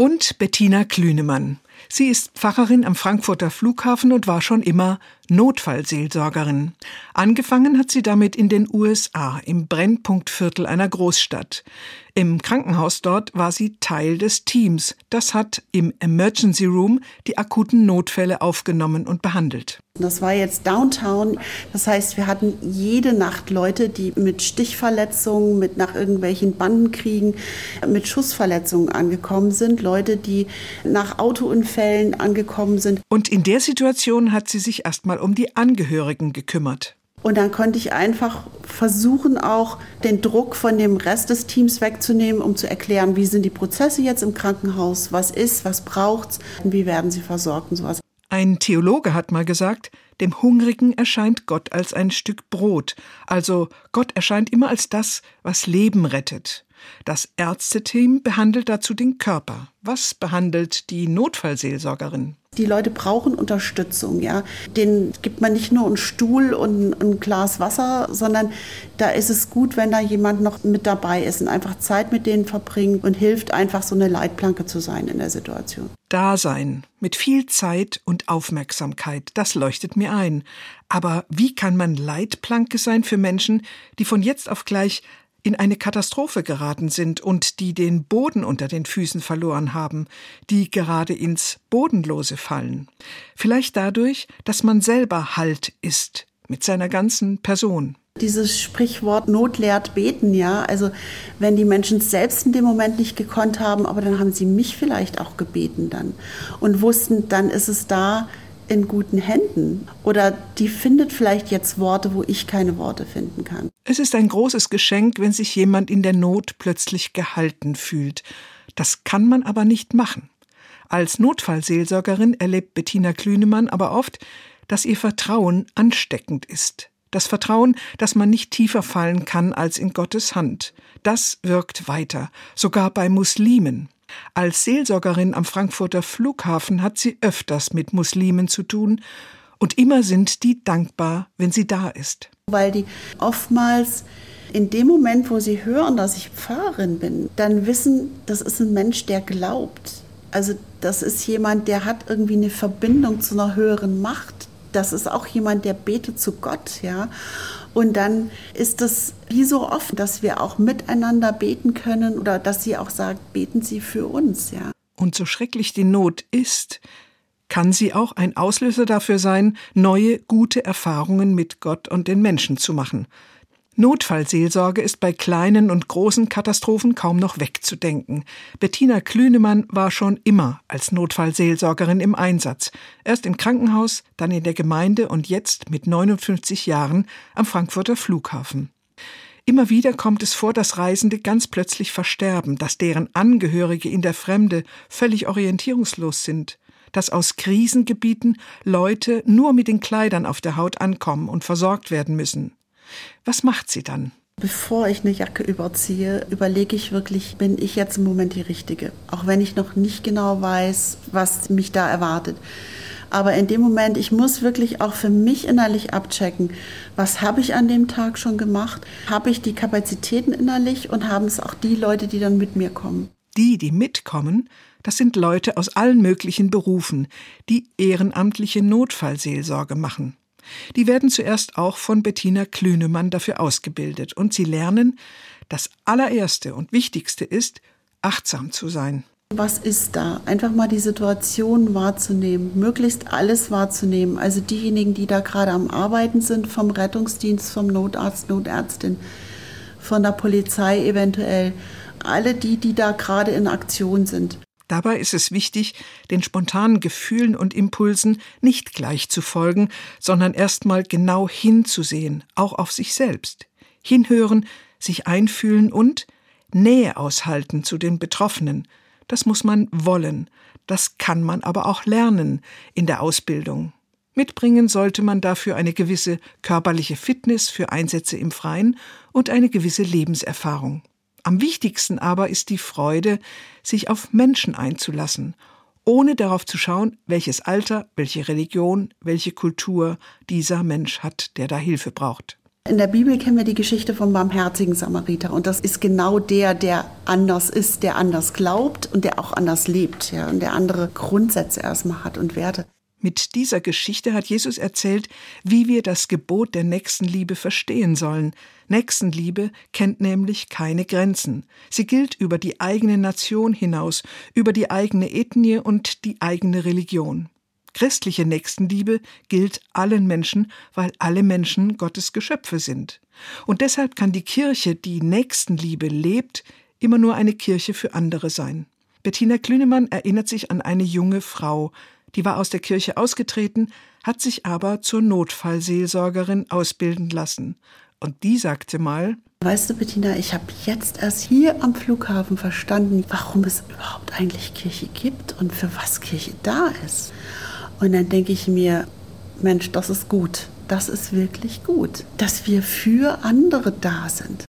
Und Bettina Klünemann. Sie ist Pfarrerin am Frankfurter Flughafen und war schon immer Notfallseelsorgerin. Angefangen hat sie damit in den USA, im Brennpunktviertel einer Großstadt. Im Krankenhaus dort war sie Teil des Teams. Das hat im Emergency Room die akuten Notfälle aufgenommen und behandelt. Das war jetzt Downtown. Das heißt, wir hatten jede Nacht Leute, die mit Stichverletzungen, mit nach irgendwelchen Bandenkriegen, mit Schussverletzungen angekommen sind. Leute, die nach Autounfällen angekommen sind. Und in der Situation hat sie sich erstmal um die Angehörigen gekümmert. Und dann konnte ich einfach versuchen, auch den Druck von dem Rest des Teams wegzunehmen, um zu erklären, wie sind die Prozesse jetzt im Krankenhaus, was ist, was braucht's, wie werden sie versorgt und sowas. Ein Theologe hat mal gesagt, dem Hungrigen erscheint Gott als ein Stück Brot, also Gott erscheint immer als das, was Leben rettet. Das Ärzteteam behandelt dazu den Körper. Was behandelt die Notfallseelsorgerin? Die Leute brauchen Unterstützung, ja. Denen gibt man nicht nur einen Stuhl und ein Glas Wasser, sondern da ist es gut, wenn da jemand noch mit dabei ist und einfach Zeit mit denen verbringt und hilft, einfach so eine Leitplanke zu sein in der Situation. Dasein mit viel Zeit und Aufmerksamkeit, das leuchtet mir ein. Aber wie kann man Leitplanke sein für Menschen, die von jetzt auf gleich in eine Katastrophe geraten sind und die den Boden unter den Füßen verloren haben, die gerade ins Bodenlose fallen. Vielleicht dadurch, dass man selber Halt ist mit seiner ganzen Person. Dieses Sprichwort Not lehrt beten, ja. Also wenn die Menschen selbst in dem Moment nicht gekonnt haben, aber dann haben sie mich vielleicht auch gebeten dann und wussten, dann ist es da, in guten Händen oder die findet vielleicht jetzt Worte, wo ich keine Worte finden kann. Es ist ein großes Geschenk, wenn sich jemand in der Not plötzlich gehalten fühlt. Das kann man aber nicht machen. Als Notfallseelsorgerin erlebt Bettina Klünemann aber oft, dass ihr Vertrauen ansteckend ist. Das Vertrauen, dass man nicht tiefer fallen kann als in Gottes Hand. Das wirkt weiter, sogar bei Muslimen. Als Seelsorgerin am Frankfurter Flughafen hat sie öfters mit Muslimen zu tun, und immer sind die dankbar, wenn sie da ist. Weil die oftmals in dem Moment, wo sie hören, dass ich Pfarrerin bin, dann wissen, das ist ein Mensch, der glaubt. Also das ist jemand, der hat irgendwie eine Verbindung zu einer höheren Macht. Das ist auch jemand, der betet zu Gott, ja. Und dann ist es wie so oft, dass wir auch miteinander beten können oder dass sie auch sagt, beten Sie für uns, ja. Und so schrecklich die Not ist, kann sie auch ein Auslöser dafür sein, neue, gute Erfahrungen mit Gott und den Menschen zu machen. Notfallseelsorge ist bei kleinen und großen Katastrophen kaum noch wegzudenken. Bettina Klünemann war schon immer als Notfallseelsorgerin im Einsatz. Erst im Krankenhaus, dann in der Gemeinde und jetzt mit 59 Jahren am Frankfurter Flughafen. Immer wieder kommt es vor, dass Reisende ganz plötzlich versterben, dass deren Angehörige in der Fremde völlig orientierungslos sind, dass aus Krisengebieten Leute nur mit den Kleidern auf der Haut ankommen und versorgt werden müssen. Was macht sie dann? Bevor ich eine Jacke überziehe, überlege ich wirklich, bin ich jetzt im Moment die Richtige? Auch wenn ich noch nicht genau weiß, was mich da erwartet. Aber in dem Moment, ich muss wirklich auch für mich innerlich abchecken, was habe ich an dem Tag schon gemacht? Habe ich die Kapazitäten innerlich und haben es auch die Leute, die dann mit mir kommen? Die, die mitkommen, das sind Leute aus allen möglichen Berufen, die ehrenamtliche Notfallseelsorge machen. Die werden zuerst auch von Bettina Klünemann dafür ausgebildet und sie lernen, das allererste und wichtigste ist, achtsam zu sein. Was ist da? Einfach mal die Situation wahrzunehmen, möglichst alles wahrzunehmen. Also diejenigen, die da gerade am Arbeiten sind, vom Rettungsdienst, vom Notarzt, Notärztin, von der Polizei eventuell, alle die, die da gerade in Aktion sind. Dabei ist es wichtig, den spontanen Gefühlen und Impulsen nicht gleich zu folgen, sondern erstmal genau hinzusehen, auch auf sich selbst. Hinhören, sich einfühlen und Nähe aushalten zu den Betroffenen. Das muss man wollen. Das kann man aber auch lernen in der Ausbildung. Mitbringen sollte man dafür eine gewisse körperliche Fitness für Einsätze im Freien und eine gewisse Lebenserfahrung. Am wichtigsten aber ist die Freude, sich auf Menschen einzulassen, ohne darauf zu schauen, welches Alter, welche Religion, welche Kultur dieser Mensch hat, der da Hilfe braucht. In der Bibel kennen wir die Geschichte vom barmherzigen Samariter und das ist genau der, der anders ist, der anders glaubt und der auch anders lebt, ja, und der andere Grundsätze erstmal hat und Werte. Mit dieser Geschichte hat Jesus erzählt, wie wir das Gebot der Nächstenliebe verstehen sollen. Nächstenliebe kennt nämlich keine Grenzen. Sie gilt über die eigene Nation hinaus, über die eigene Ethnie und die eigene Religion. Christliche Nächstenliebe gilt allen Menschen, weil alle Menschen Gottes Geschöpfe sind. Und deshalb kann die Kirche, die Nächstenliebe lebt, immer nur eine Kirche für andere sein. Bettina Klünemann erinnert sich an eine junge Frau, die war aus der Kirche ausgetreten, hat sich aber zur Notfallseelsorgerin ausbilden lassen. Und die sagte mal, Weißt du, Bettina, ich habe jetzt erst hier am Flughafen verstanden, warum es überhaupt eigentlich Kirche gibt und für was Kirche da ist. Und dann denke ich mir, Mensch, das ist gut. Das ist wirklich gut, dass wir für andere da sind.